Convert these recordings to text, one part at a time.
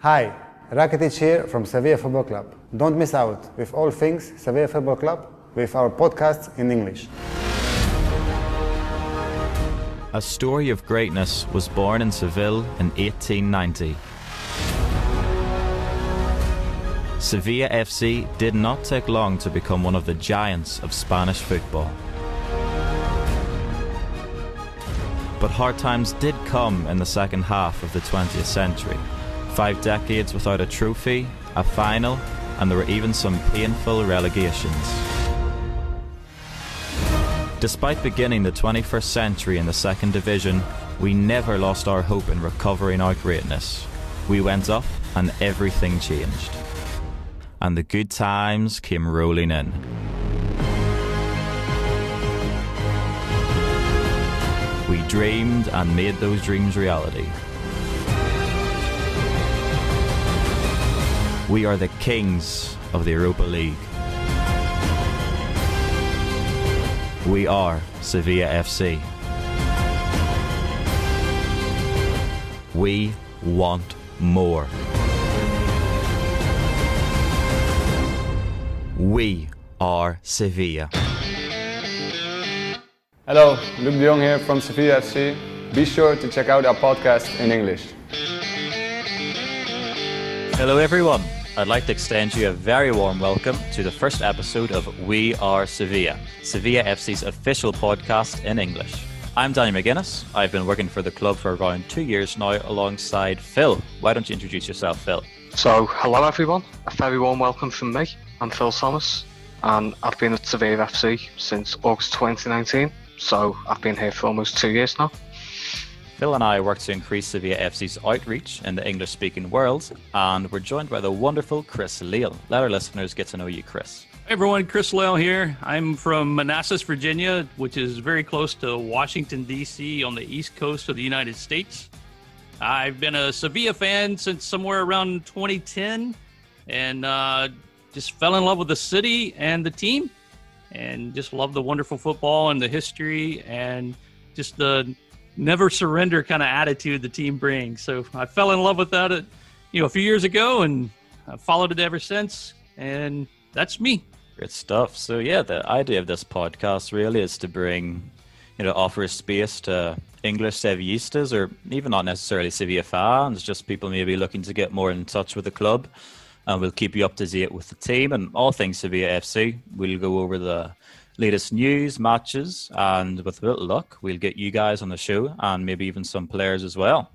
Hi, Rakitic here from Sevilla Football Club. Don't miss out with all things Sevilla Football Club with our podcasts in English. A story of greatness was born in Seville in 1890. Sevilla FC did not take long to become one of the giants of Spanish football. But hard times did come in the second half of the 20th century. Five decades without a trophy, a final, and there were even some painful relegations. Despite beginning the 21st century in the second division, we never lost our hope in recovering our greatness. We went up and everything changed. And the good times came rolling in. We dreamed and made those dreams reality. We are the kings of the Europa League. We are Sevilla FC. We want more. We are Sevilla. Hello, Luuk de Jong here from Sevilla FC. Be sure to check out our podcast in English. Hello, everyone. I'd like to extend you a very warm welcome to the first episode of We Are Sevilla, Sevilla FC's official podcast in English. I'm Danny McGuinness. I've been working for the club for around two years now alongside Phil. Why don't you introduce yourself, Phil? So, hello everyone. A very warm welcome from me. I'm Phil Thomas, and I've been at Sevilla FC since August 2019. So, I've been here for almost two years now. Phil and I work to increase Sevilla FC's outreach in the English speaking world, and we're joined by the wonderful Chris Leal. Let our listeners get to know you, Chris. Hey everyone, Chris Leal here. I'm from Manassas, Virginia, which is very close to Washington, D.C., on the east coast of the United States. I've been a Sevilla fan since somewhere around 2010 and uh, just fell in love with the city and the team and just love the wonderful football and the history and just the never surrender kind of attitude the team brings. So I fell in love with that, uh, you know, a few years ago, and I've followed it ever since. And that's me. Great stuff. So yeah, the idea of this podcast really is to bring, you know, offer a space to English Sevillistas, or even not necessarily Sevilla fans, just people maybe looking to get more in touch with the club. And we'll keep you up to date with the team and all things Sevilla FC. We'll go over the latest news, matches, and with a little luck, we'll get you guys on the show and maybe even some players as well.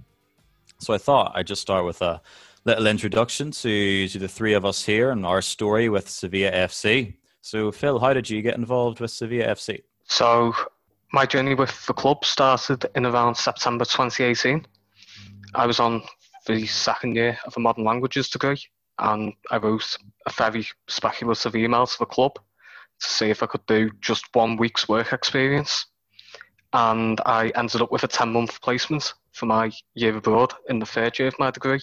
So I thought I'd just start with a little introduction to, to the three of us here and our story with Sevilla FC. So, Phil, how did you get involved with Sevilla FC? So, my journey with the club started in around September 2018. I was on the second year of a modern languages degree, and I wrote a very speculative email to the club see if I could do just one week's work experience. And I ended up with a 10 month placement for my year abroad in the third year of my degree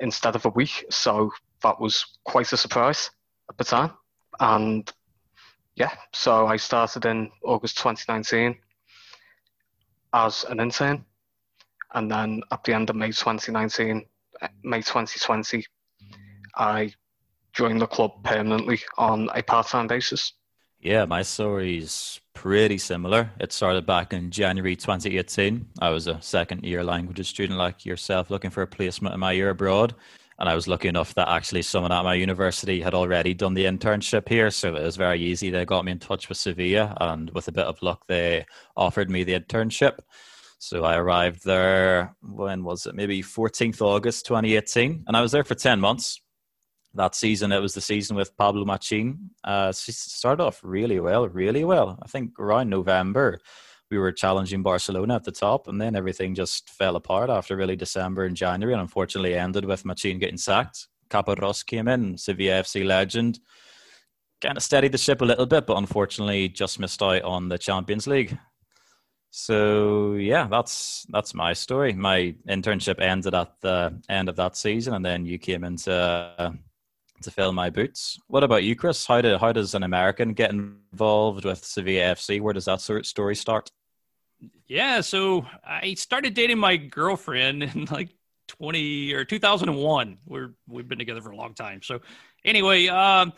instead of a week. So that was quite a surprise at the time. And yeah, so I started in August 2019 as an intern. And then at the end of May 2019, May 2020, I join the club permanently on a part-time basis. Yeah, my story's pretty similar. It started back in January 2018. I was a second year languages student like yourself looking for a placement in my year abroad. And I was lucky enough that actually someone at my university had already done the internship here. So it was very easy. They got me in touch with Sevilla, and with a bit of luck, they offered me the internship. So I arrived there, when was it? Maybe 14th August 2018. And I was there for 10 months that season. It was the season with Pablo Machin. Uh, started off really well, really well. I think around November, we were challenging Barcelona at the top, and then everything just fell apart after really December and January, and unfortunately ended with Machin getting sacked. Caparrós came in, Sevilla FC legend, kind of steadied the ship a little bit, but unfortunately just missed out on the Champions League. So yeah, that's that's my story. My internship ended at the end of that season, and then you came into to fill my boots. What about you, Chris? How did how does an American get involved with Sevilla FC? Where does that sort of story start? Yeah, so I started dating my girlfriend in like 20 or 2001. We're we've been together for a long time. So anyway, um,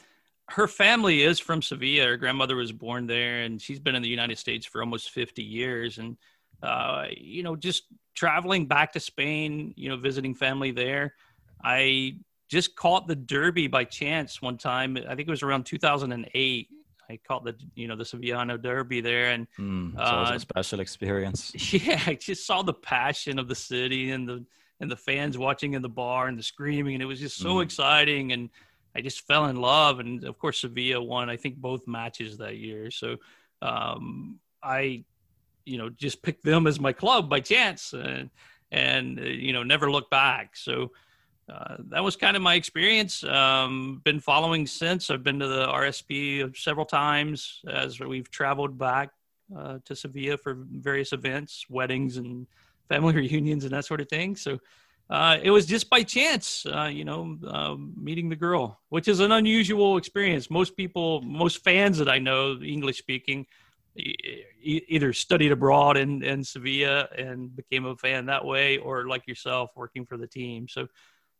her family is from Sevilla. Her grandmother was born there, and she's been in the United States for almost 50 years. And uh, you know, just traveling back to Spain, you know, visiting family there. I just caught the Derby by chance one time. I think it was around 2008. I caught the you know the Sevillano Derby there, and mm, uh, a special experience. Yeah, I just saw the passion of the city and the and the fans watching in the bar and the screaming, and it was just so mm. exciting. And I just fell in love. And of course, Sevilla won. I think both matches that year. So um, I, you know, just picked them as my club by chance, and and you know never looked back. So uh, that was kind of my experience. Um, been following since. I've been to the RSP several times as we've traveled back uh, to Sevilla for various events, weddings, and family reunions, and that sort of thing. So uh, it was just by chance, uh, you know, um, meeting the girl, which is an unusual experience. Most people, most fans that I know, English speaking, either studied abroad in, in Sevilla and became a fan that way, or like yourself, working for the team. So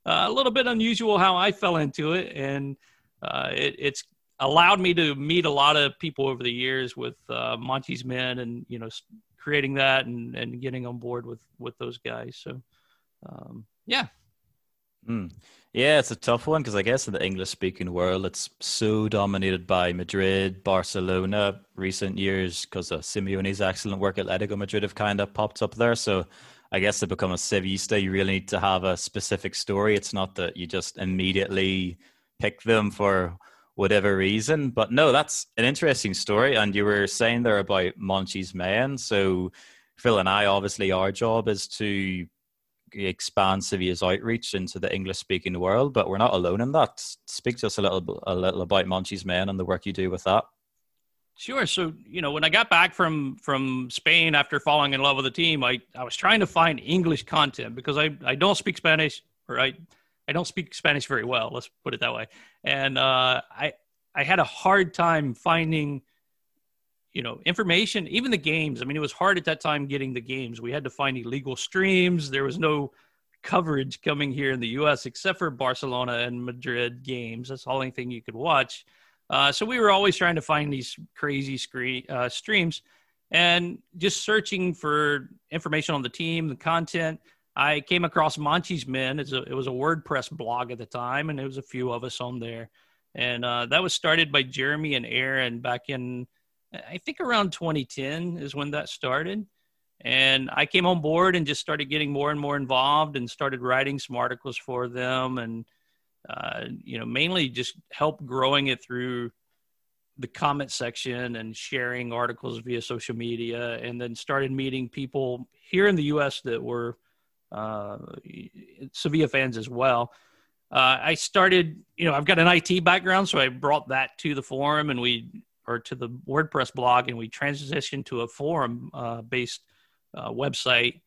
a little bit unusual how I fell into it, and uh, it, it's allowed me to meet a lot of people over the years with uh, Monchi's Men, and you know, creating that and, and getting on board with with those guys. So, um, yeah. Mm. Yeah, it's a tough one because I guess in the English speaking world, it's so dominated by Madrid, Barcelona, recent years because of Simeone's excellent work. At Atletico Madrid have kind of popped up there. So I guess to become a Sevillista, you really need to have a specific story. It's not that you just immediately pick them for whatever reason. But no, that's an interesting story. And you were saying there about Monchi's Men. So Phil and I, obviously, our job is to expand Sevilla's outreach into the English speaking world, but we're not alone in that. Speak to us a little a little about Monchi's Men and the work you do with that. Sure. So, you know, when I got back from from Spain after falling in love with the team, I, I was trying to find English content because I, I don't speak Spanish or I I don't speak Spanish very well, let's put it that way. And uh, I I had a hard time finding you know information even the games. I mean it was hard at that time getting the games. We had to find illegal streams. There was no coverage coming here in the us except for barcelona and madrid games. That's the only thing you could watch uh, so we were always trying to find these crazy uh, streams and just searching for information on the team, the content. I came across Monchi's Men. A, it was a WordPress blog at the time, and there was a few of us on there. And uh, that was started by Jeremy and Aaron back in, I think around 2010 is when that started. And I came on board and just started getting more and more involved and started writing some articles for them and uh, you know, mainly just help growing it through the comment section and sharing articles via social media, and then started meeting people here in the U.S. that were uh, Sevilla fans as well. Uh, I started, you know, I've got an IT background, so I brought that to the forum and we, or to the WordPress blog, and we transitioned to a forum uh, based uh, website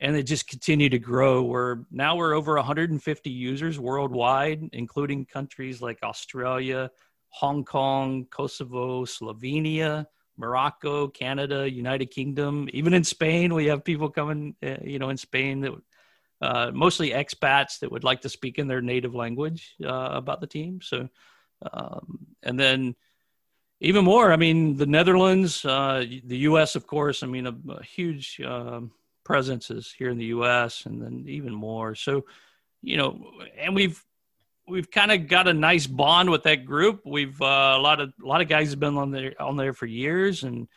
and it just continued to grow. We're now we're over 150 users worldwide, including countries like Australia, Hong Kong, Kosovo, Slovenia, Morocco, Canada, United Kingdom, even in Spain. We have people coming, uh, you know, in Spain that uh, mostly expats that would like to speak in their native language uh, about the team. So, um, and then even more. I mean, the Netherlands, uh, the U.S., of course. I mean, a, a huge. Um, presences here in the U.S. and then even more. So, you know, and we've we've kind of got a nice bond with that group. We've uh, a lot of a lot of guys have been on there on there for years, and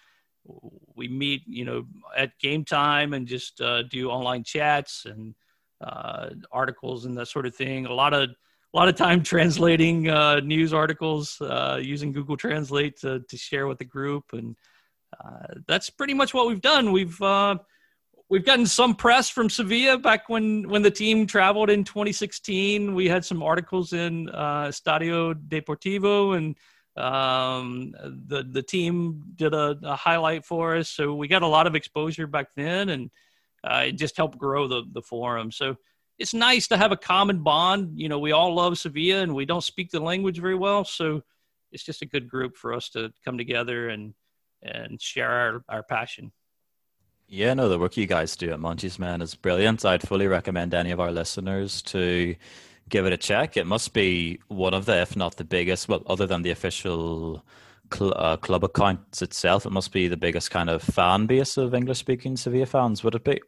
we meet, you know, at game time and just uh, do online chats and uh, articles and that sort of thing. A lot of a lot of time translating uh, news articles uh, using Google Translate to, to share with the group, and uh, that's pretty much what we've done. We've uh, we've gotten some press from Sevilla back when when the team traveled in 2016. We had some articles in uh, Estadio Deportivo, and um, the the team did a, a, highlight for us. So we got a lot of exposure back then, and uh, it just helped grow the the forum. So it's nice to have a common bond. You know, we all love Sevilla, and we don't speak the language very well, so it's just a good group for us to come together and and share our, our passion. Yeah, no, the work you guys do at Monchi's Men is brilliant. I'd fully recommend any of our listeners to give it a check. It must be one of the, if not the biggest, well, other than the official cl- uh, club accounts itself, it must be the biggest kind of fan base of English speaking Sevilla fans, would it be?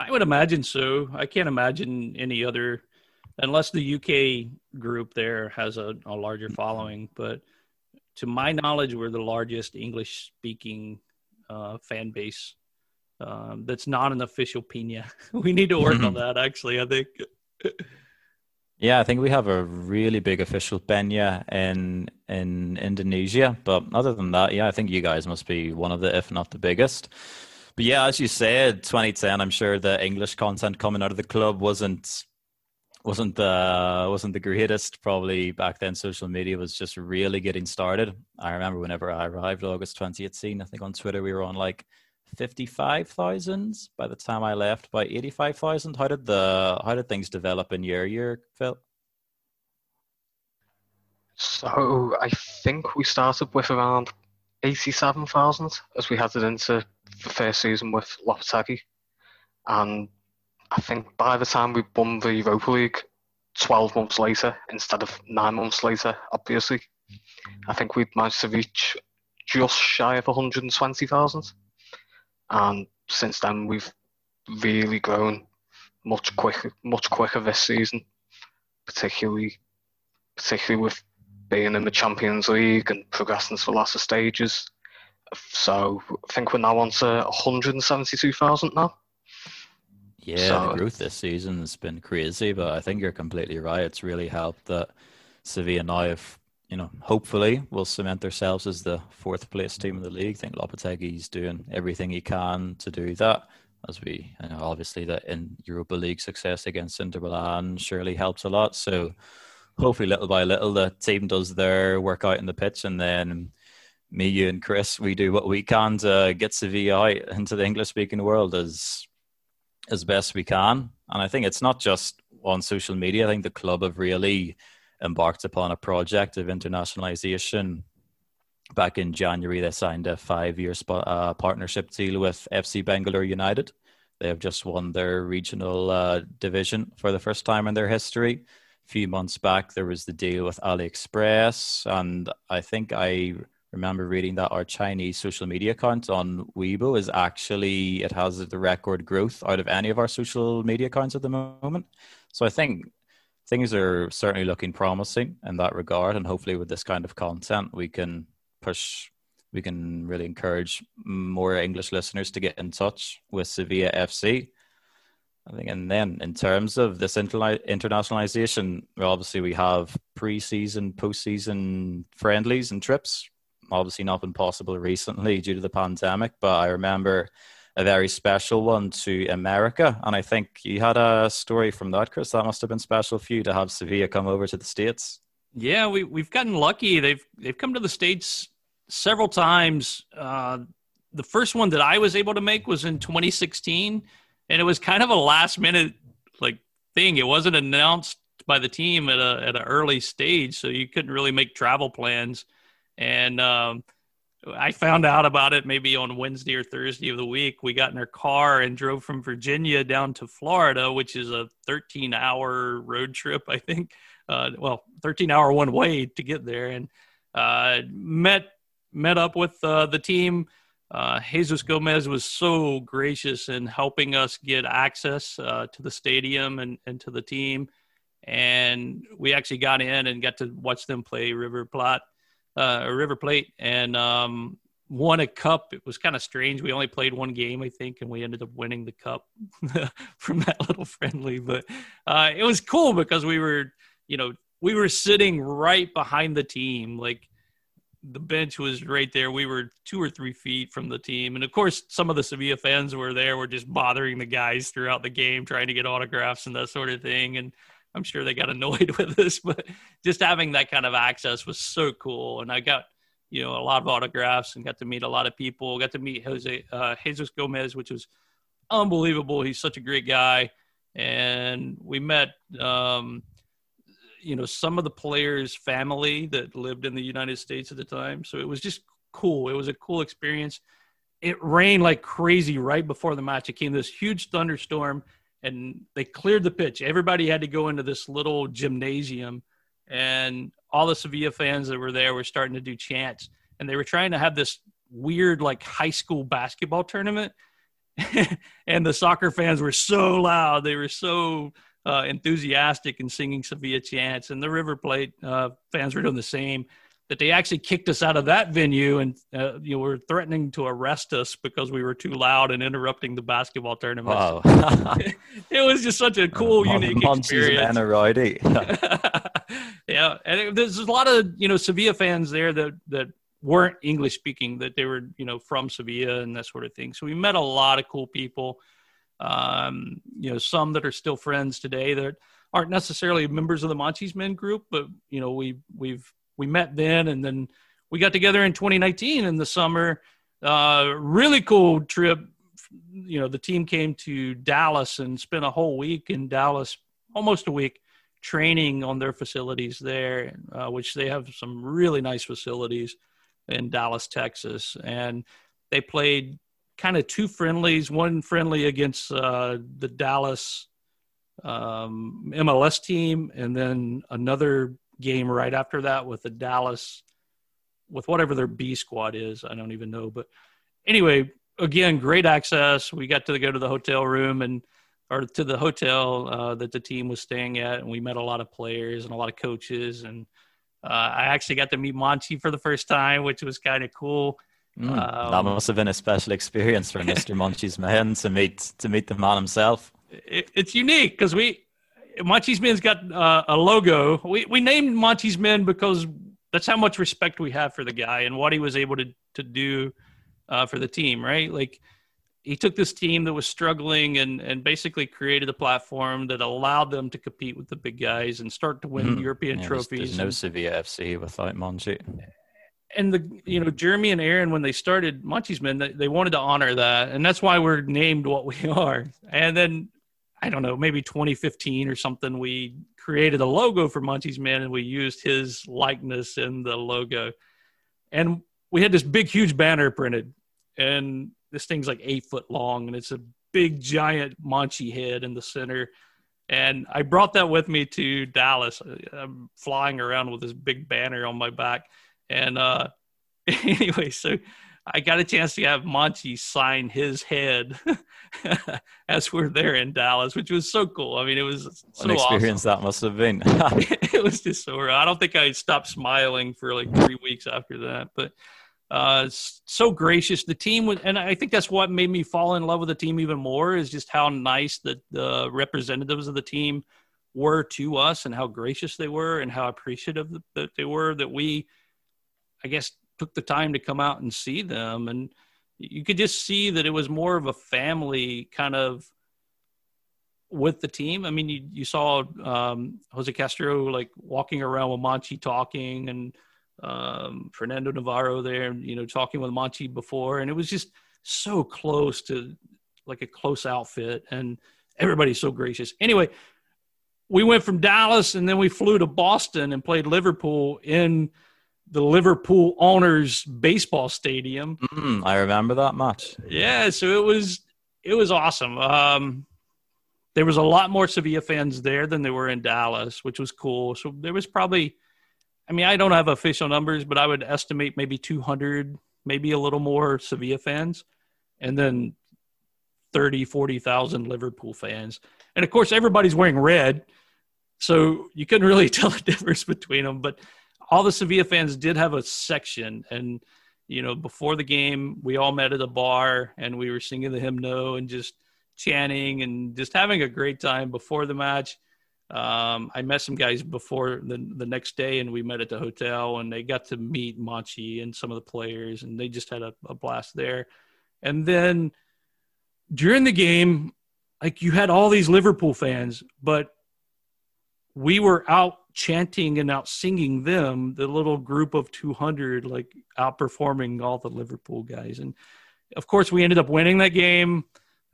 I would imagine so. I can't imagine any other, unless the UK group there has a, a larger following. But to my knowledge, we're the largest English speaking uh, fan base um, that's not an official Peña. we need to work on that, actually, I think. Yeah, I think we have a really big official Peña in in Indonesia. But other than that, yeah, I think you guys must be one of the, if not the biggest. But yeah, as you said, 2010, I'm sure the English content coming out of the club wasn't wasn't the wasn't the greatest. Probably back then, social media was just really getting started. I remember whenever I arrived, August 2018, I think on Twitter we were on like 55,000 by the time I left by 85,000 how did the how did things develop in your year Phil So I think we started with around 87,000 as we headed into the first season with Lopetegui. And I think by the time we won the Europa League 12 months later, instead of nine months later, obviously, I think we'd managed to reach just shy of 120,000. And since then, we've really grown much quicker, much quicker this season, particularly, particularly with being in the Champions League and progressing to the latter stages. So I think we're now on to 172,000 now. Yeah, so, the growth this season has been crazy, but I think you're completely right. It's really helped that Sevilla now have, you know, hopefully will cement themselves as the fourth place team in the league. I think Lopetegui's doing everything he can to do that. As we, you know, obviously, that in Europa League success against Inter Milan surely helps a lot. So hopefully, little by little, the team does their work out in the pitch, and then me, you, and Chris, we do what we can to get Sevilla out into the English speaking world as as best we can. And I think it's not just on social media. I think the club have really embarked upon a project of internationalization. Back in January, they signed a five-year uh, partnership deal with FC Bangalore United. They have just won their regional uh, division for the first time in their history. A few months back, there was the deal with AliExpress, and I think I remember reading that our Chinese social media account on Weibo is actually it has the record growth out of any of our social media accounts at the moment. So I think things are certainly looking promising in that regard, and hopefully with this kind of content, we can push. We can really encourage more English listeners to get in touch with Sevilla FC. I think, and then in terms of this internationalization, obviously we have pre-season, post-season friendlies and trips obviously not been possible recently due to the pandemic, but I remember a very special one to America. And I think you had a story from that, Chris. That must have been special for you to have Sevilla come over to the States. Yeah, we, we've gotten lucky. They've, they've come to the States several times. Uh, the first one that I was able to make was in 2016, and it was kind of a last minute like thing. It wasn't announced by the team at a at an early stage, so you couldn't really make travel plans and um, I found out about it maybe on Wednesday or Thursday of the week. We got in our car and drove from Virginia down to Florida, which is a 13 hour road trip, I think. Uh, well, 13 hour one way to get there, and uh, met met up with uh, the team. Uh, Jesus Gomez was so gracious in helping us get access uh, to the stadium and, and to the team. And we actually got in and got to watch them play River Plate uh, River Plate and um, won a cup. It was kind of strange. We only played one game, I think, and we ended up winning the cup from that little friendly. But uh, it was cool because we were, you know, we were sitting right behind the team. Like the bench was right there. We were two or three feet from the team. And of course, some of the Sevilla fans were there, were just bothering the guys throughout the game, trying to get autographs and that sort of thing. And I'm sure they got annoyed with us, but just having that kind of access was so cool. And I got, you know, a lot of autographs and got to meet a lot of people. Got to meet Jose uh, Jesus Gomez, which was unbelievable. He's such a great guy, and we met, um, you know, some of the players' family that lived in the United States at the time. So it was just cool. It was a cool experience. it rained like crazy right before the match. It came this huge thunderstorm, and they cleared the pitch. Everybody had to go into this little gymnasium, and all the Sevilla fans that were there were starting to do chants, and they were trying to have this weird like high school basketball tournament. and the soccer fans were so loud; they were so uh, enthusiastic and singing Sevilla chants, and the River Plate uh, fans were doing the same that they actually kicked us out of that venue and uh, you know were threatening to arrest us because we were too loud and interrupting the basketball tournament. Wow. it was just such a cool, unique experience. yeah, and it, there's a lot of you know Sevilla fans there that that weren't English speaking, that they were you know from Sevilla and that sort of thing. So we met a lot of cool people. Um, you know, some that are still friends today that aren't necessarily members of the Monchis Men group, but you know we we've we met then, and then we got together in 2019 in the summer. Uh, really cool trip. You know, the team came to Dallas and spent a whole week in Dallas, almost a week, training on their facilities there, uh, which they have some really nice facilities in Dallas, Texas. And they played kind of two friendlies, one friendly against uh, the Dallas um, MLS team, and then another game right after that with the Dallas, with whatever their B squad is. I don't even know. But anyway, again, great access. We got to go to the hotel room and or to the hotel uh, that the team was staying at, and we met a lot of players and a lot of coaches. And uh, I actually got to meet Monchi for the first time, which was kind of cool. Mm, um, that must have been a special experience for Mr. Monchi's man to meet to meet the man himself. It, it's unique because we Monchi's Men's got uh, a logo. We we named Monchi's Men because that's how much respect we have for the guy and what he was able to to do uh, for the team. Right, like he took this team that was struggling and and basically created a platform that allowed them to compete with the big guys and start to win mm-hmm. European yeah, trophies. There's, there's no Sevilla FC without Monchi. And the you know Jeremy and Aaron when they started Monchi's Men they, they wanted to honor that and that's why we're named what we are. And then I don't know, maybe 2015 or something, we created a logo for Monchi's Men and we used his likeness in the logo. And we had this big, huge banner printed. And this thing's like eight foot long and it's a big, giant Monchi head in the center. And I brought that with me to Dallas. I'm flying around with this big banner on my back. And uh, anyway, so I got a chance to have Monchi sign his head as we're there in Dallas, which was so cool. I mean, it was so an experience awesome. that must have been. it was just so. I don't think I stopped smiling for like three weeks after that, but uh, so gracious. The team was, and I think that's what made me fall in love with the team even more is just how nice that the representatives of the team were to us and how gracious they were and how appreciative that they were that we, I guess, took the time to come out and see them and you could just see that it was more of a family kind of with the team. I mean, you, you saw um, Jose Castro like walking around with Monchi talking and um, Fernando Navarro there, you know, talking with Monchi before. And it was just so close to like a close outfit. And everybody's so gracious. Anyway, we went from Dallas and then we flew to Boston and played Liverpool in – the Liverpool owners baseball stadium. Mm, I remember that match. Yeah, so it was it was awesome. Um, there was a lot more Sevilla fans there than there were in Dallas, which was cool. So there was probably, I mean, I don't have official numbers, but I would estimate maybe 200, maybe a little more Sevilla fans, and then 30, 40,000 Liverpool fans. And of course, everybody's wearing red. So you couldn't really tell the difference between them. But all the Sevilla fans did have a section, and you know, before the game, we all met at a bar and we were singing the himno and just chanting and just having a great time before the match. Um, I met some guys before the the next day, and we met at the hotel, and they got to meet Monchi and some of the players, and they just had a, a blast there. And then during the game, like you had all these Liverpool fans, but we were out chanting and out singing them, the little group of 200, like outperforming all the Liverpool guys. And of course, we ended up winning that game.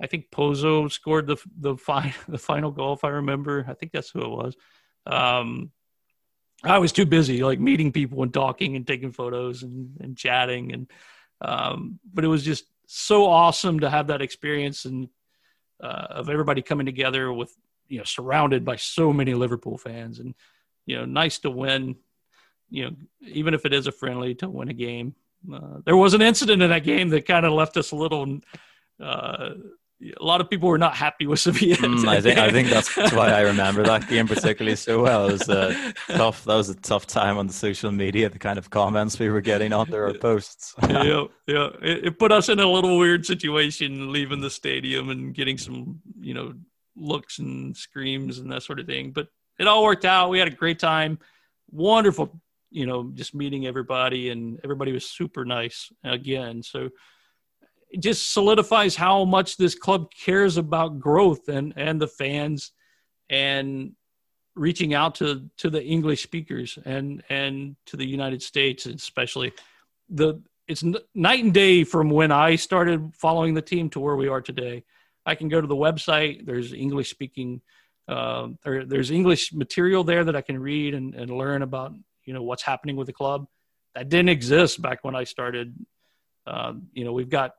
I think Pozo scored the the, fi- the final goal, if I remember. I think that's who it was. Um, I was too busy, like meeting people and talking and taking photos and, and chatting, and um, but it was just so awesome to have that experience and uh, of everybody coming together with you know surrounded by so many Liverpool fans and you know nice to win you know even if it is a friendly to win a game uh, there was an incident in that game that kind of left us a little uh, a lot of people were not happy with Sevilla. Mm, I think I think that's why I remember that game particularly so well. It was a tough. That was a tough time on the social media. The kind of comments we were getting under our posts. yeah, yeah. It, it, put us in a little weird situation, leaving the stadium and getting some, you know, looks and screams and that sort of thing. But it all worked out. We had a great time. Wonderful, you know, just meeting everybody, and everybody was super nice again. So it just solidifies how much this club cares about growth and and the fans and reaching out to to the English speakers and and to the United States especially the it's night and day from when I started following the team to where we are today. I can go to the website. There's English speaking, uh, or there's English material there that I can read and, and learn about you know what's happening with the club. That didn't exist back when I started. Uh, you know, we've got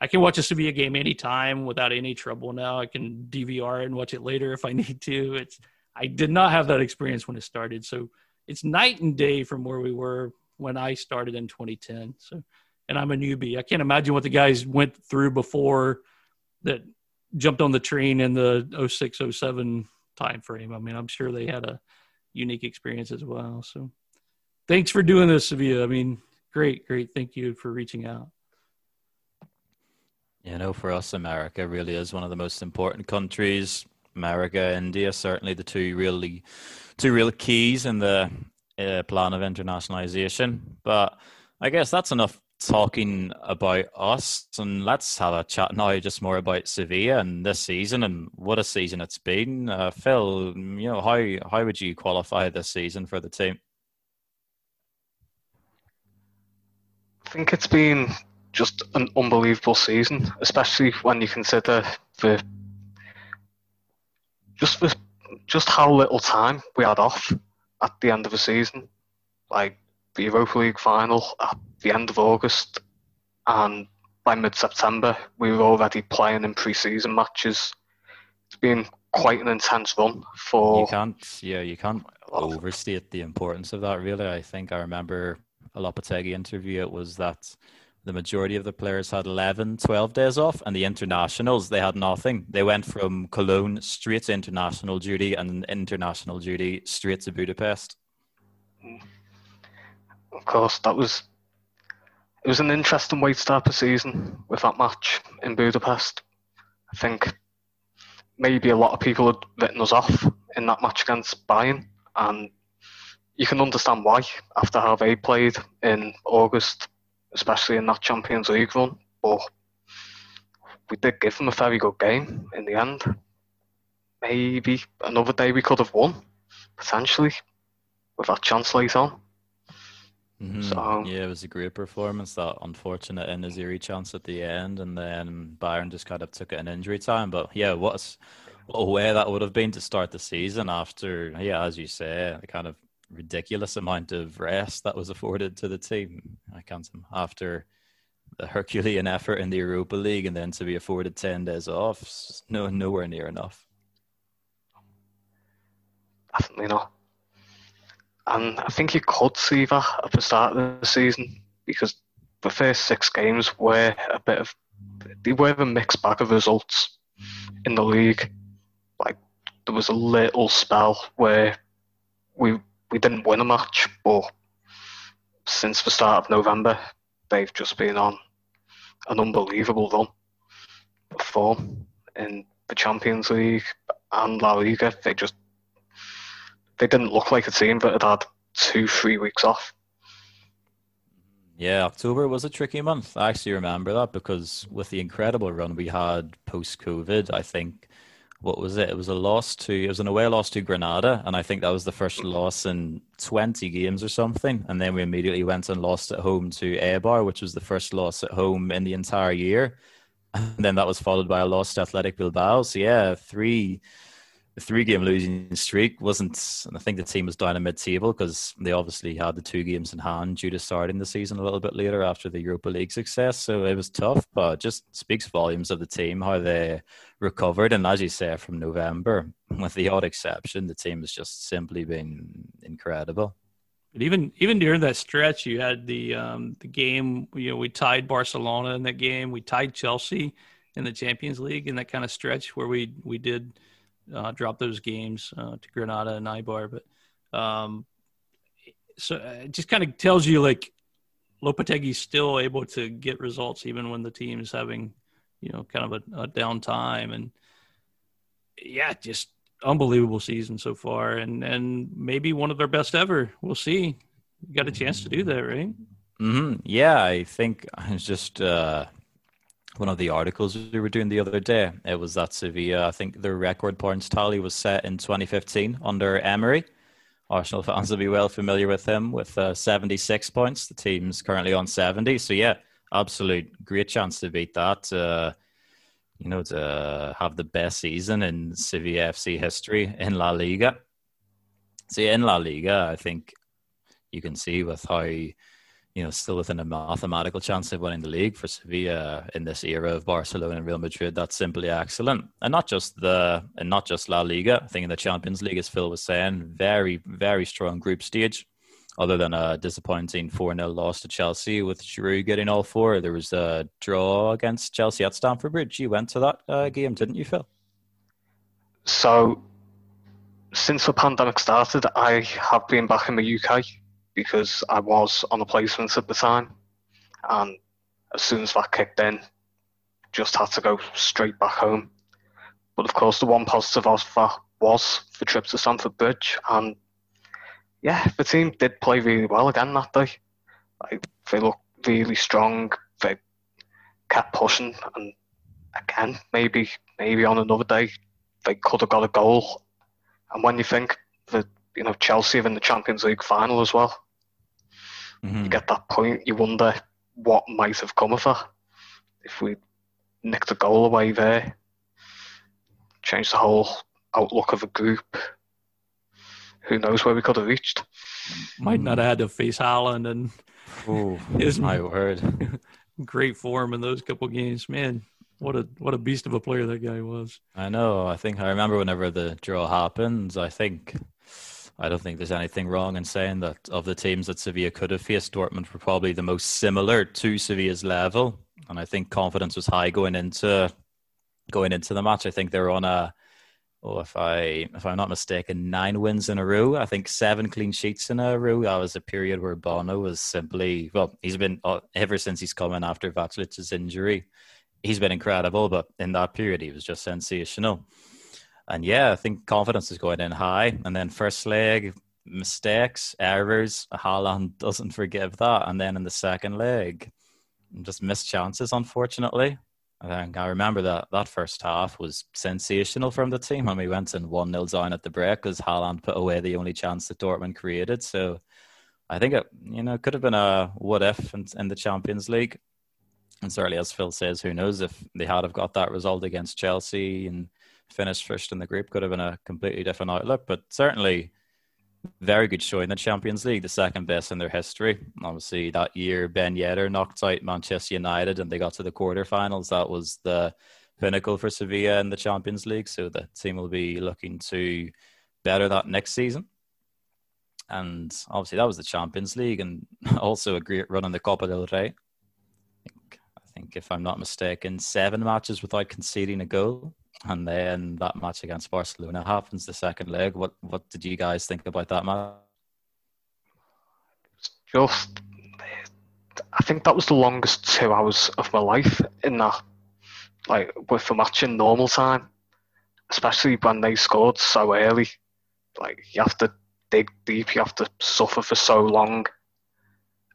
I can watch a Sevilla game anytime without any trouble now. I can DVR it and watch it later if I need to. It's I did not have that experience when it started. So it's night and day from where we were when I started in 2010. So and I'm a newbie. I can't imagine what the guys went through before that jumped on the train in the 06 07 time frame. I mean, I'm sure they had a unique experience as well. So thanks for doing this, Sevilla. I mean, great, great. Thank you for reaching out. You know, for us, America really is one of the most important countries. America, India, certainly the two really, two real keys in the uh, plan of internationalization. But I guess that's enough talking about us, and let's have a chat now, just more about Sevilla and this season and what a season it's been. Uh, Phil, you know, how how would you qualify this season for the team? I think it's been just an unbelievable season, especially when you consider the just the, just how little time we had off at the end of the season. Like the Europa League final the end of August, and by mid-September we were already playing in pre-season matches. It's been quite an intense run for. You can't, yeah, you can't overstate the importance of that. Really, I think I remember a Lopetegui interview. It was that the majority of the players had 11, 12 days off, and the internationals, they had nothing. They went from Cologne straight to international duty and international duty straight to Budapest. Of course, that was it was an interesting way to start the season with that match in Budapest. I think maybe a lot of people had written us off in that match against Bayern, and you can understand why after how they played in August especially in that Champions League run. But we did give them a very good game in the end. Maybe another day we could have won, potentially, with that chance late on. Mm-hmm. So yeah, it was a great performance. That unfortunate En-Nesyri chance at the end, and then Bayern just kind of took it in injury time. But yeah, what's what a way that would have been to start the season after yeah, as you say, the kind of ridiculous amount of rest that was afforded to the team. I can't after the Herculean effort in the Europa League and then to be afforded ten days off, no nowhere near enough. Definitely not. And I think you could see that at the start of the season because the first six games were a bit of they were a mixed bag of results in the league. Like there was a little spell where we we didn't win a match, but since the start of November, they've just been on an unbelievable run of form in the Champions League and La Liga. They just they didn't look like a team that had had two, three weeks off. Yeah, October was a tricky month. I actually remember that because with the incredible run we had post COVID, I think what was it? It was a loss to it was an away loss to Granada, and I think that was the first loss in twenty games or something. And then we immediately went and lost at home to Eibar, which was the first loss at home in the entire year. And then that was followed by a loss to Athletic Bilbao. So yeah, three three game losing streak wasn't, I think the team was down in mid table because they obviously had the two games in hand due to starting the season a little bit later after the Europa League success. So it was tough, but just speaks volumes of the team, how they recovered. And as you say, from November, with the odd exception, the team has just simply been incredible. But even even during that stretch, you had the um, the game. You know, we tied Barcelona in that game. We tied Chelsea in the Champions League in that kind of stretch where we we did uh, drop those games uh, to Granada and Eibar. But um, so uh, it just kind of tells you like Lopetegui's still able to get results even when the team is having, you know, kind of a, a down time. And yeah, just unbelievable season so far, and and maybe one of their best ever. We'll see. You got a chance to do that, right? Mm-hmm. Yeah, I think it's just uh, one of the articles we were doing the other day. It was that Sevilla, I think their record points tally was set in 2015 under Emery. Arsenal fans will be well familiar with him with uh, 76 points. The team's currently on 70. So, yeah, absolute great chance to beat that. Uh, you know, to have the best season in Sevilla FC history in La Liga. See, in La Liga, I think you can see with how you know, still within a mathematical chance of winning the league for Sevilla in this era of Barcelona and Real Madrid. That's simply excellent, and not just the and not just La Liga. I think in the Champions League, as Phil was saying, very very strong group stage. Other than a disappointing 4 0 loss to Chelsea with Giroud getting all four, there was a draw against Chelsea at Stamford Bridge. You went to that uh, game, didn't you, Phil? So, since the pandemic started, I have been back in the UK because I was on a placement at the time, and as soon as that kicked in, just had to go straight back home. But of course, the one positive of that was the trip to Stamford Bridge, and yeah, the team did play really well again that day. Like, they looked really strong. They kept pushing, and again, maybe maybe on another day they could have got a goal. And when you think that you know Chelsea are in the Champions League final as well, mm-hmm. you get that point, you wonder what might have come of that if we nicked a goal away there, changed the whole outlook of a group. Who knows where we could have reached? Might not have had to face Haaland and Ooh, his my word. great form in those couple games, man. What a what a beast of a player that guy was. I know. I think I remember whenever the draw happened. I think I don't think there's anything wrong in saying that of the teams that Sevilla could have faced, Dortmund were probably the most similar to Sevilla's level, and I think confidence was high going into going into the match. I think they're on a oh, if I if I'm not mistaken, nine wins in a row. I think seven clean sheets in a row. That was a period where Bono was simply well, he's been uh, ever since he's come in after Vaclivic's injury. He's been incredible, but in that period, he was just sensational. And yeah, I think confidence is going in high. And then first leg, mistakes, errors. Haaland doesn't forgive that. And then in the second leg, just missed chances, unfortunately. I think I remember that that first half was sensational from the team when we went in 1 0 down at the break because Haaland put away the only chance that Dortmund created. So I think it you know could have been a what if in, in the Champions League. And certainly, as Phil says, who knows if they had have got that result against Chelsea and finished first in the group could have been a completely different outlook. But certainly, very good showing in the Champions League, the second best in their history. Obviously, that year Ben Yedder knocked out Manchester United and they got to the quarterfinals. That was the pinnacle for Sevilla in the Champions League. So the team will be looking to better that next season. And obviously, that was the Champions League and also a great run in the Copa del Rey. I think, I think if I'm not mistaken, seven matches without conceding a goal and then that match against Barcelona happens the second leg. What what did you guys think about that match? Just, I think that was the longest two hours of my life in that, like with the match in normal time, especially when they scored so early. Like you have to dig deep, you have to suffer for so long,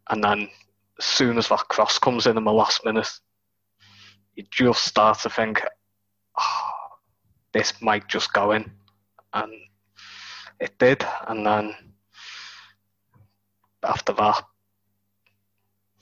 and then as soon as that cross comes in in the last minute, you just start to think, oh, this might just go in. And it did. And then after that,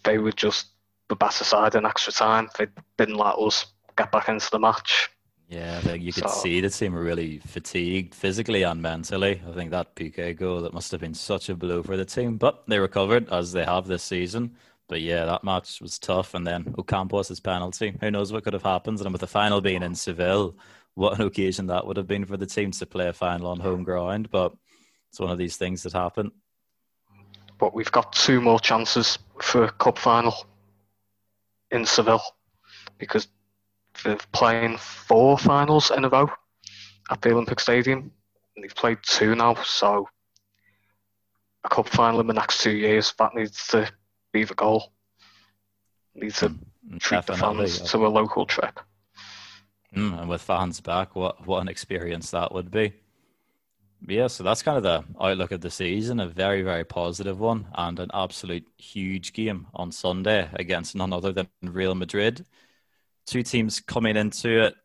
they were just the better side in extra time. They didn't let us get back into the match. Yeah, I think you could So- see the team were really fatigued physically and mentally. I think that Piqué goal that must have been such a blow for the team, but they recovered as they have this season. But yeah, that match was tough, and then Ocampos' penalty. Who knows what could have happened? And with the final being in Seville, what an occasion that would have been for the team to play a final on home ground. But it's one of these things that happen. But we've got two more chances for a cup final in Seville because they're playing four finals in a row at the Olympic Stadium. And they've played two now, so a cup final in the next two years, that needs to be the goal. Needs to Mm, treat the fans to a local trip. Mm, and with fans back, what what an experience that would be. Yeah, so that's kind of the outlook of the season, a very, very positive one, and an absolute huge game on Sunday against none other than Real Madrid. Two teams coming into it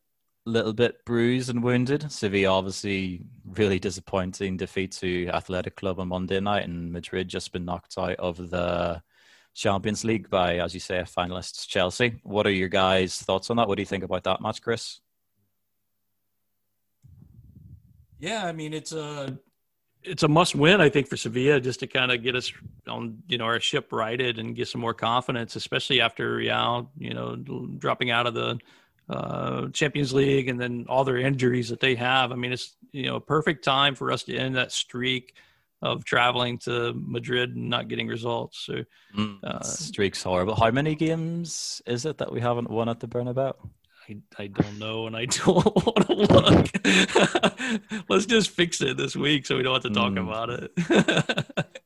a little bit bruised and wounded. Sevilla, obviously, really disappointing defeat to Athletic Club on Monday night, and Madrid just been knocked out of the Champions League by, as you say, finalists Chelsea. What are your guys' thoughts on that? What do you think about that match, Chris? Yeah, I mean it's a it's a must win, I think, for Sevilla just to kind of get us on you know our ship righted and get some more confidence, especially after Real, you know, dropping out of the uh, Champions League and then all their injuries that they have. I mean, it's you know a perfect time for us to end that streak of traveling to Madrid and not getting results. So Mm, Uh, streak's horrible. How many games is it that we haven't won at the Bernabeu? I, I don't know, and I don't want to look. Let's just fix it this week so we don't have to talk Mm. about it.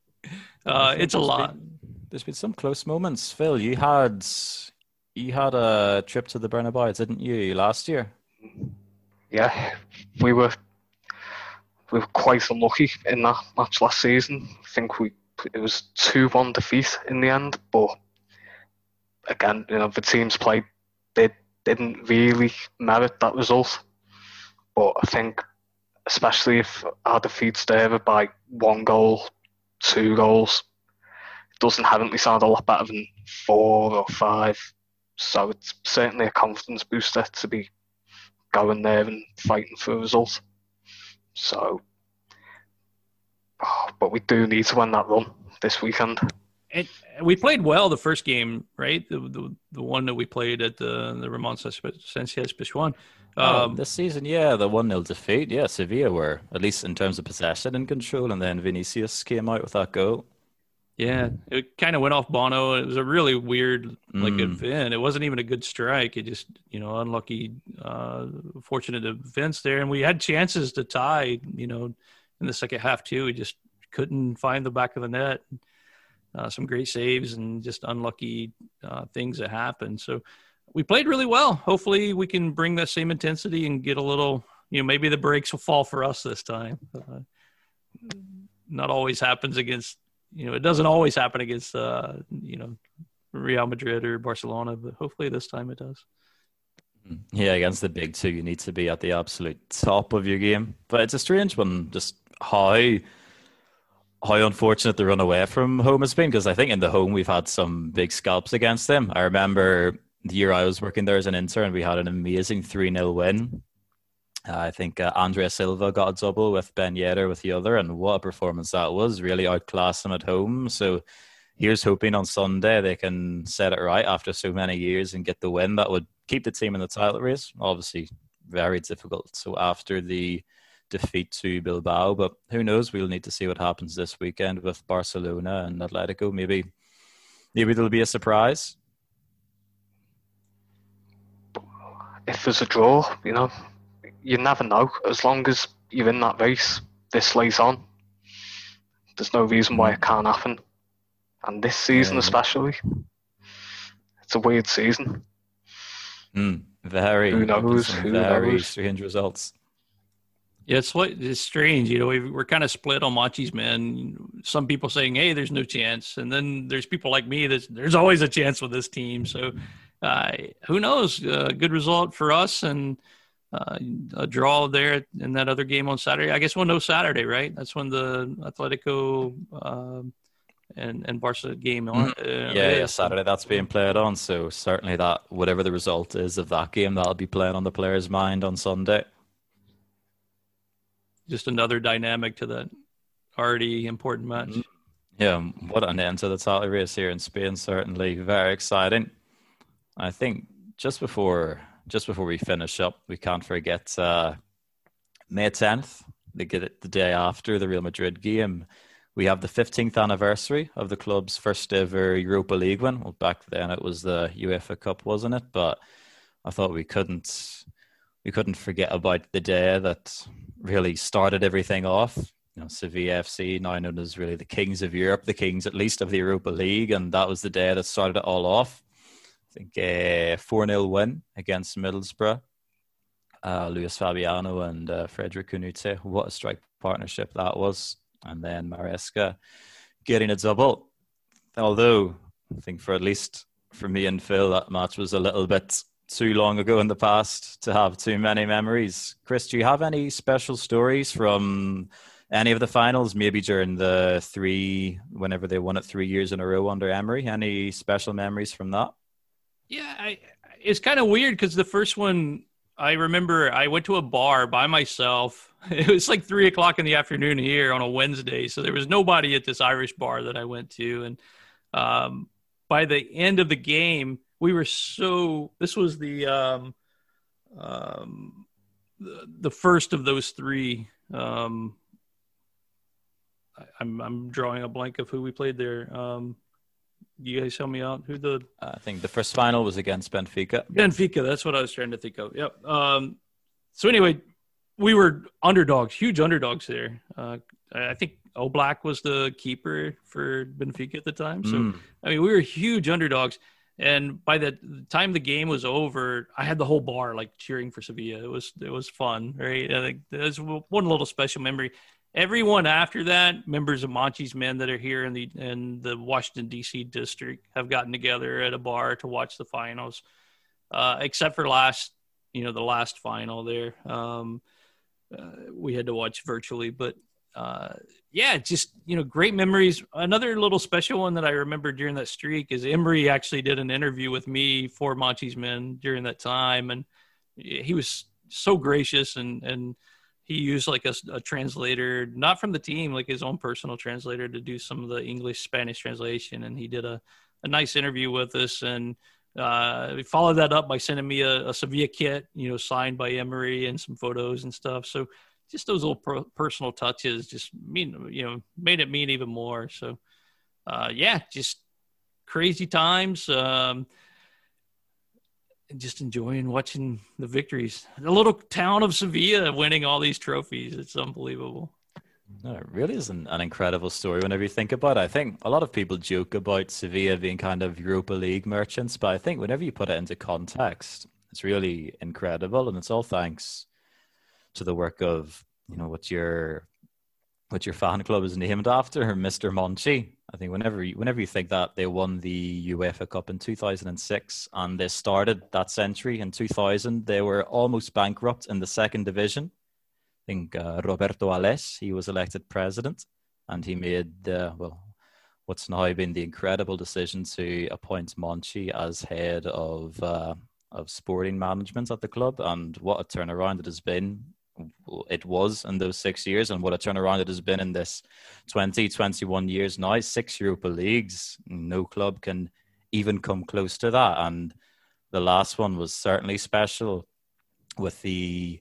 Uh, it's a lot. been- there's been some close moments. Phil, you had you had a trip to the Bernabeu, didn't you, last year? Yeah, we were we were quite unlucky in that match last season. I think we it was two one defeat in the end, but again, you know, the teams played they didn't really merit that result. But I think especially if our defeats there by one goal, two goals, it does inherently sound a lot better than four or five. So it's certainly a confidence booster to be going there and fighting for a result. So, oh, but we do need to win that run this weekend. And we played well the first game, right? The the, the one that we played at the the Ramon Sanchez Pizjuan. Oh, Um, this season, yeah, the 1 0 defeat. Yeah, Sevilla were, at least in terms of possession and control, and then Vinicius came out with that goal. Yeah, it kind of went off Bono. It was a really weird like Mm. event. It wasn't even a good strike. It just you know unlucky, uh, fortunate events there, and we had chances to tie. You know, in the second half too. We just couldn't find the back of the net. Uh, some great saves and just unlucky uh, things that happened. So we played really well. Hopefully, we can bring that same intensity and get a little. You know, maybe the breaks will fall for us this time. Uh, not always happens against. You know, it doesn't always happen against. Uh, you know, Real Madrid or Barcelona, but hopefully this time it does. Yeah, against the big two, you need to be at the absolute top of your game. But it's a strange one, just how how unfortunate the run away from home has been. Because I think in the home we've had some big scalps against them. I remember the year I was working there as an intern, we had an amazing three 0 win. Uh, I think uh, André Silva got a double with Ben Yedder with the other, and what a performance that was! Really outclassed them at home. So here's hoping on Sunday they can set it right after so many years and get the win that would keep the team in the title race. Obviously, very difficult. So after the defeat to Bilbao, but who knows? We'll need to see what happens this weekend with Barcelona and Atletico. Maybe, maybe there'll be a surprise. If there's a draw, you know, you never know. As long as you're in that race this late on, there's no reason why it can't happen. And this season, Yeah. especially, it's a weird season. Hmm. very, Who knows? Who very knows? strange results. Yeah, it's what it's strange. You know, we- we're kind of split on Monchi's Men. Some people saying, "Hey, there's no chance," and then there's people like me that there's always a chance with this team. So, uh, who knows? Uh, good result for us and uh, a draw there in that other game on Saturday. I guess we'll know Saturday, right? That's when the Atletico um and and Barca game on. Mm-hmm. Uh, yeah, yeah, Saturday that's being played on. So certainly that whatever the result is of that game, that'll be playing on the player's mind on Sunday. Just another dynamic to that already important match. Mm-hmm. Yeah, what an end to the title race here in Spain. Certainly very exciting. I think just before just before we finish up, we can't forget uh, May tenth, the the day after the Real Madrid game. We have the 15th anniversary of the club's first ever Europa League win. Well, back then it was the UEFA Cup, wasn't it? But I thought we couldn't we couldn't forget about the day that really started everything off you know, Sevilla FC, now known as really the kings of Europe, the kings at least of the Europa League, and that was the day that started it all off. Think a 4 0 win against Middlesbrough. Uh, Luis Fabiano and uh, Frederic Kanouté. What a strike partnership that was. And then Maresca getting a double. Although, I think for at least for me and Phil, that match was a little bit too long ago in the past to have too many memories. Chris, do you have any special stories from any of the finals, maybe during the three, whenever they won it three years in a row under Emery. Any special memories from that? Yeah, I, it's kind of weird because the first one, I remember I went to a bar by myself. It was like three o'clock in the afternoon here on a Wednesday, so there was nobody at this Irish bar that I went to. And um, by the end of the game, we were so. This was the um, um, the, the first of those three um, I'm I'm drawing a blank of who we played there. Um, you guys help me out. Who the? I think the first final was against Benfica. Benfica. That's what I was trying to think of. Yep. Um, so anyway, we were underdogs, huge underdogs there. Uh, I think Oblak was the keeper for Benfica at the time. So mm. I mean, we were huge underdogs. And by the time the game was over, I had the whole bar like cheering for Sevilla. It was it was fun, right? I think there's one little special memory everyone after that, members of Monchi's Men that are here in the in the Washington D.C. district, have gotten together at a bar to watch the finals, uh, except for last, you know, the last final there. Um, uh, we had to watch virtually, but uh, yeah, just you know, great memories. Another little special one that I remember during that streak is Emery actually did an interview with me for Monchi's Men during that time, and he was so gracious and and he used like a, a, translator, not from the team, like his own personal translator to do some of the English Spanish translation. And he did a, a nice interview with us. And uh, we followed that up by sending me a, a, Sevilla kit, you know, signed by Emery and some photos and stuff. So just those little pro- personal touches just mean, you know, made it mean even more. So uh, yeah, just crazy times. Um, just enjoying watching the victories. The little town of Sevilla winning all these trophies. It's unbelievable. No, it really is an, an, incredible story whenever you think about it. I think a lot of people joke about Sevilla being kind of Europa League merchants, but I think whenever you put it into context, it's really incredible. And it's all thanks to the work of, you know, what your what your fan club is named after, Mr. Monchi. I think whenever you, whenever you think that they won the UEFA Cup in 2006 and they started that century in 2000, they were almost bankrupt in the second division. I think uh, Roberto Ales, he was elected president and he made the, well, what's now been the incredible decision to appoint Monchi as head of, uh, of sporting management at the club. And what a turnaround it has been it was in those six years and what a turnaround it has been in this 20, 21 years now. Six Europa Leagues, no club can even come close to that. And the last one was certainly special with the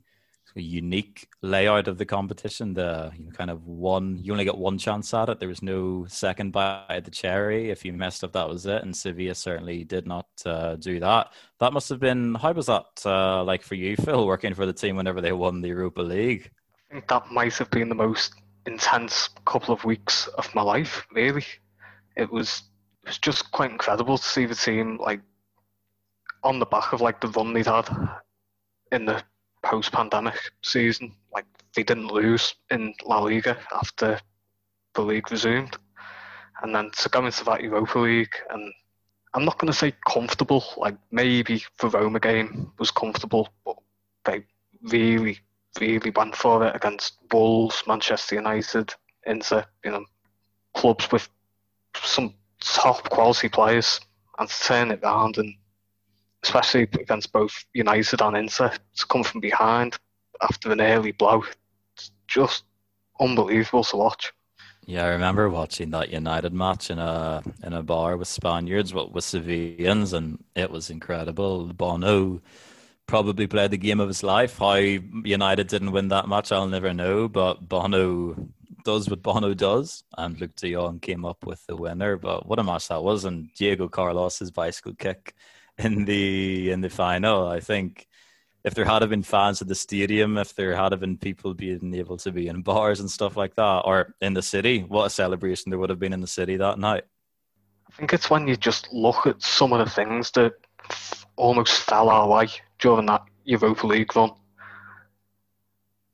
unique layout of the competition. The you know, kind of one, you only get one chance at it. There was no second bite at the cherry. If you messed up, that was it. And Sevilla certainly did not uh, do that. That must have been, how was that uh, like for you, Phil, working for the team whenever they won the Europa League? I think that might have been the most intense couple of weeks of my life, really. It was, it was just quite incredible to see the team like on the back of like the run they'd had in the post-pandemic season. Like they didn't lose in La Liga after the league resumed, and then to go into that Europa League, and I'm not going to say comfortable. Like maybe the Roma game was comfortable, but they really, really went for it against Wolves, Manchester United, into you know clubs with some top quality players and to turn it round and especially against both United and Inter to come from behind after an early blow. It's just unbelievable to watch. Yeah, I remember watching that United match in a in a bar with Spaniards, what with Sevillans, and it was incredible. Bono probably played the game of his life. How United didn't win that match, I'll never know. But Bono does what Bono does, and Luuk de Jong came up with the winner. But what a match that was! And Diego Carlos's bicycle kick in the in the final. I think if there had been fans at the stadium, if there had been people being able to be in bars and stuff like that, or in the city, what a celebration there would have been in the city that night. I think it's when you just look at some of the things that almost fell our way during that Europa League run.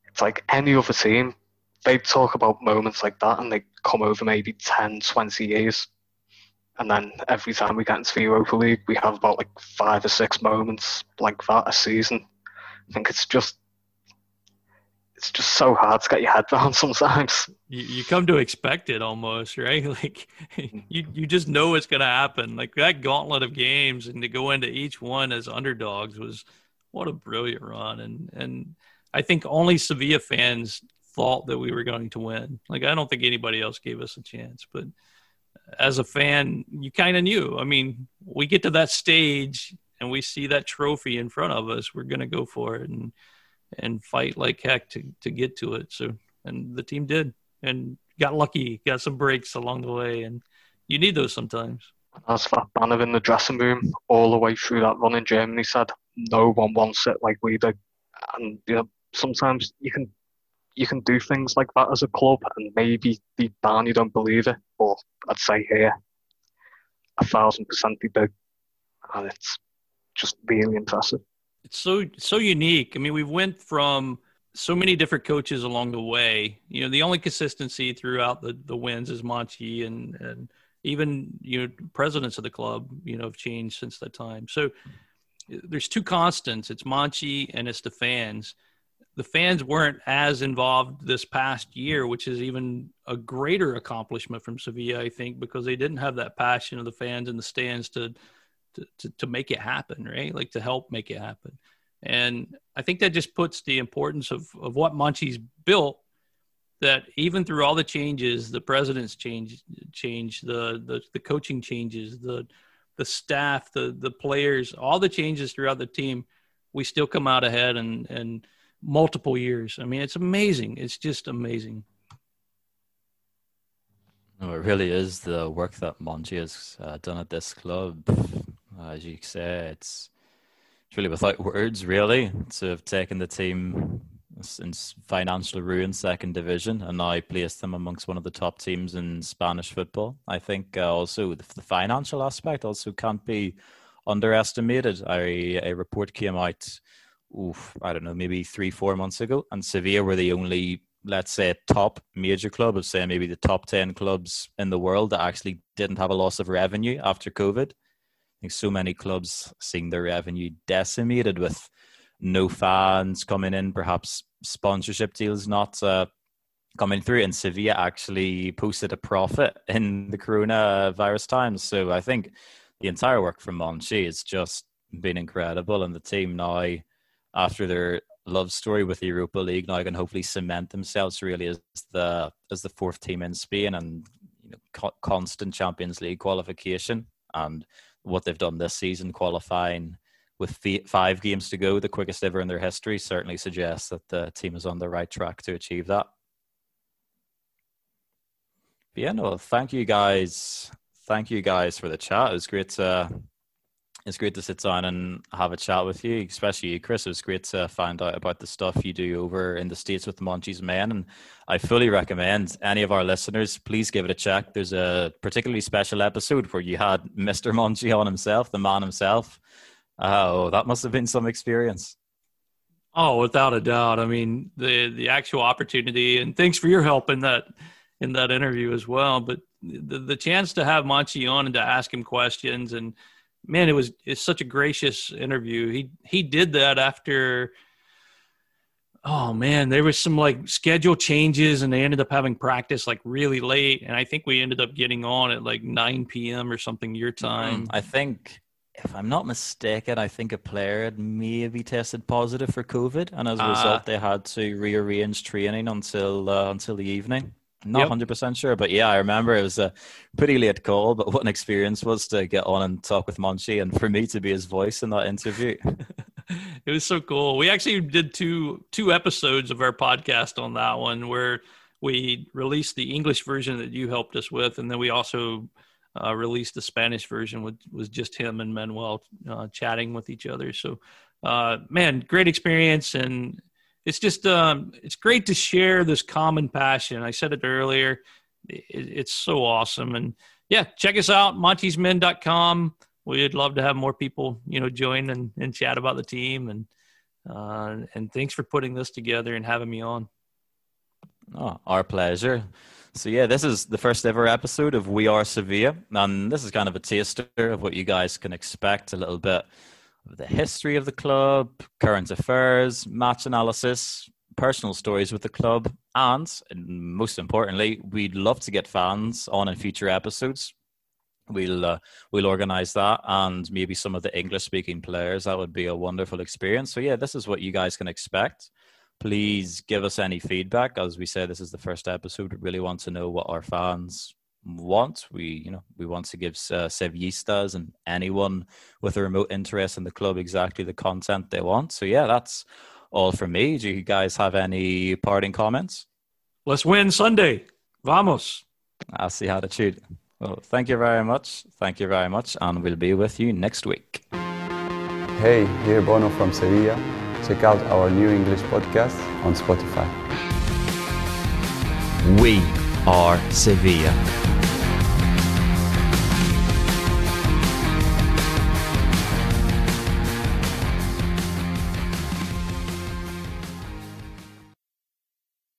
It's like any other team, they talk about moments like that and they come over maybe 10, 20 years. And then every time we get into the Europa League, we have about like five or six moments like that a season. I think it's just it's just so hard to get your head around sometimes. You, you come to expect it almost, right? Like you you just know it's gonna happen. Like that gauntlet of games and to go into each one as underdogs was what a brilliant run. And and I think only Sevilla fans thought that we were going to win. Like I don't think anybody else gave us a chance, but as a fan, you kind of knew. I mean, we get to that stage and we see that trophy in front of us, we're going to go for it and and fight like heck to to get to it. So, and the team did, and got lucky, got some breaks along the way, and you need those sometimes. As that banner in the dressing room all the way through that run in Germany said, no one wants it like we do, and you know sometimes you can you can do things like that as a club, and maybe deep down you don't believe it, but I'd say here, a thousand percent we do, and it's just really impressive. It's so so unique. I mean, we've went from so many different coaches along the way. You know, the only consistency throughout the the wins is Monchi and and even you know presidents of the club you know have changed since that time. So there's two constants. It's Monchi and it's the fans. The fans weren't as involved this past year, which is even a greater accomplishment from Sevilla, I think, because they didn't have that passion of the fans in the stands to to, to, to make it happen, right? Like to help make it happen. And I think that just puts the importance of, of what Monchi's built that even through all the changes, the president's change, change, the, the, the coaching changes, the, the staff, the, the players, all the changes throughout the team, we still come out ahead and, and multiple years. I mean, it's amazing. It's just amazing. No, it really is the work that Monchi has uh, done at this club as you say, it's it's really without words, really, to have taken the team in financial ruin, second division, and now placed them amongst one of the top teams in Spanish football. I think uh, also the, the, financial aspect also can't be underestimated. I, a report came out, oof, I don't know, maybe three, four months ago, and Sevilla were the only, let's say, top major club of say maybe the top ten clubs in the world that actually didn't have a loss of revenue after COVID I think so many clubs seeing their revenue decimated with no fans coming in, perhaps sponsorship deals not uh, coming through. And Sevilla actually posted a profit in the coronavirus times. So I think the entire work from Monchi has just been incredible. And the team now, after their love story with the Europa League, now can hopefully cement themselves really as the as the fourth team in Spain and you know co- constant Champions League qualification. And what they've done this season, qualifying with five games to go, the quickest ever in their history, certainly suggests that the team is on the right track to achieve that. But yeah, no, thank you guys. Thank you guys for the chat. It was great to it's great to sit down and have a chat with you, especially you, Chris. It was great to find out about the stuff you do over in the States with Monchi's Men. And I fully recommend any of our listeners, please give it a check. There's a particularly special episode where you had Mr. Monchi on himself, the man himself. Oh, that must have been some experience. Oh, without a doubt. I mean, the the actual opportunity, and thanks for your help in that in that interview as well. But the the chance to have Monchi on and to ask him questions and man, it was it's such a gracious interview. He he did that after oh man, there was some like schedule changes, and they ended up having practice like really late, and I think we ended up getting on at like 9 p.m. or something your time. Mm, I think, if I'm not mistaken, I think a player had maybe tested positive for COVID, and as a Ah. result, they had to rearrange training until uh, until the evening. Not Yep. 100 percent sure, but yeah, I remember it was a pretty late call. But what an experience was to get on and talk with Monchi, and for me to be his voice in that interview. it was so cool. We actually did two two episodes of our podcast on that one where we released the English version that you helped us with, and then we also uh, released the Spanish version, which was just him and Manuel uh, chatting with each other. So, uh, man, great experience, and it's just um, it's great to share this common passion. I said it earlier; it, it's so awesome, and yeah, check us out, monchismen.com we'd love to have more people you know join and, and chat about the team and uh, and thanks for putting this together and having me on Oh, our pleasure. So yeah, this is the first ever episode of We Are Sevilla, and this is kind of a taster of what you guys can expect. A little bit the history of the club, current affairs, match analysis, personal stories with the club, and, and most importantly, we'd love to get fans on in future episodes. We'll uh, we'll organize that, and maybe some of the English speaking players. That would be a wonderful experience. So yeah, this is what you guys can expect please give us any feedback as we said this is the first episode we really want to know what our fans want. We you know we want to give uh, sevillistas and anyone with a remote interest in the club exactly the content they want. So yeah that's all from me. Do you guys have any parting comments? Let's win sunday. Vamos. I'll see how to shoot well thank you very much. Thank you very much. And we'll be with you next week. Hey, here Bono from Sevilla. Check out our new English podcast on Spotify. we are sevilla